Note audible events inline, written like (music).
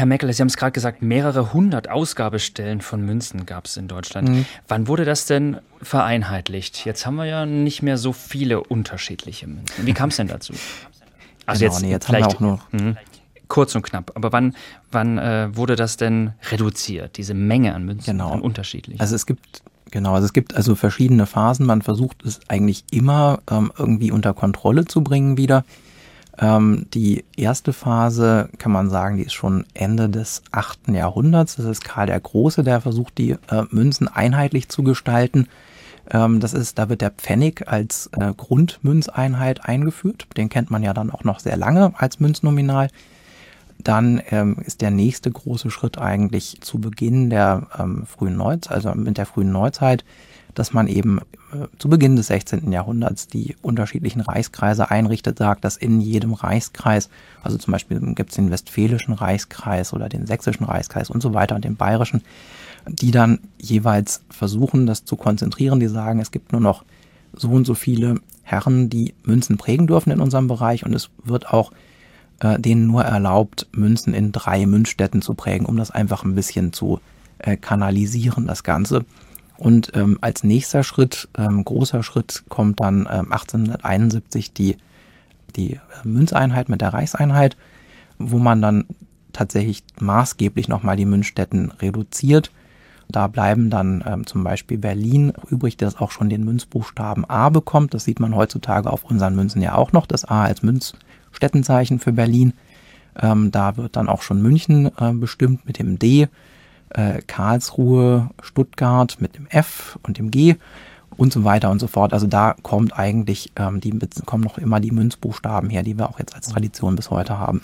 Herr Meckel, Sie haben es gerade gesagt, mehrere hundert Ausgabestellen von Münzen gab es in Deutschland. Mhm. Wann wurde das denn vereinheitlicht? Jetzt haben wir ja nicht mehr so viele unterschiedliche Münzen. Wie kam es denn dazu? (laughs) Also genau, jetzt, nee, jetzt haben wir auch nur mh, kurz und knapp. Aber wann, wann äh, wurde das denn reduziert, diese Menge an Münzen, genau. an unterschiedlichen? Also es gibt Genau, also es gibt also verschiedene Phasen. Man versucht es eigentlich immer ähm, irgendwie unter Kontrolle zu bringen wieder. Ähm, die erste Phase kann man sagen, die ist schon Ende des achten Jahrhunderts. Das ist Karl der Große, der versucht, die äh, Münzen einheitlich zu gestalten. Ähm, das ist, da wird der Pfennig als äh, Grundmünzeinheit eingeführt. Den kennt man ja dann auch noch sehr lange als Münznominal. Dann ähm, ist der nächste große Schritt eigentlich zu Beginn der ähm, frühen Neuzeit, also mit der frühen Neuzeit, dass man eben zu Beginn des 16. Jahrhunderts die unterschiedlichen Reichskreise einrichtet, sagt, dass in jedem Reichskreis, also zum Beispiel gibt es den westfälischen Reichskreis oder den sächsischen Reichskreis und so weiter und den bayerischen, die dann jeweils versuchen, das zu konzentrieren. Die sagen, es gibt nur noch so und so viele Herren, die Münzen prägen dürfen in unserem Bereich und es wird auch äh, denen nur erlaubt, Münzen in drei Münzstätten zu prägen, um das einfach ein bisschen zu äh, kanalisieren, das Ganze. Und ähm, als nächster Schritt, ähm, großer Schritt, kommt dann ähm, 1871 die, die äh, Münzeinheit mit der Reichseinheit, wo man dann tatsächlich maßgeblich nochmal die Münzstätten reduziert. Da bleiben dann ähm, zum Beispiel Berlin übrig, das auch schon den Münzbuchstaben A bekommt. Das sieht man heutzutage auf unseren Münzen ja auch noch, das A als Münzstättenzeichen für Berlin. Ähm, da wird dann auch schon München äh, bestimmt mit dem D äh, Karlsruhe, Stuttgart mit dem F und dem G und so weiter und so fort. Also da kommt eigentlich, ähm, die kommen noch immer die Münzbuchstaben her, die wir auch jetzt als Tradition bis heute haben.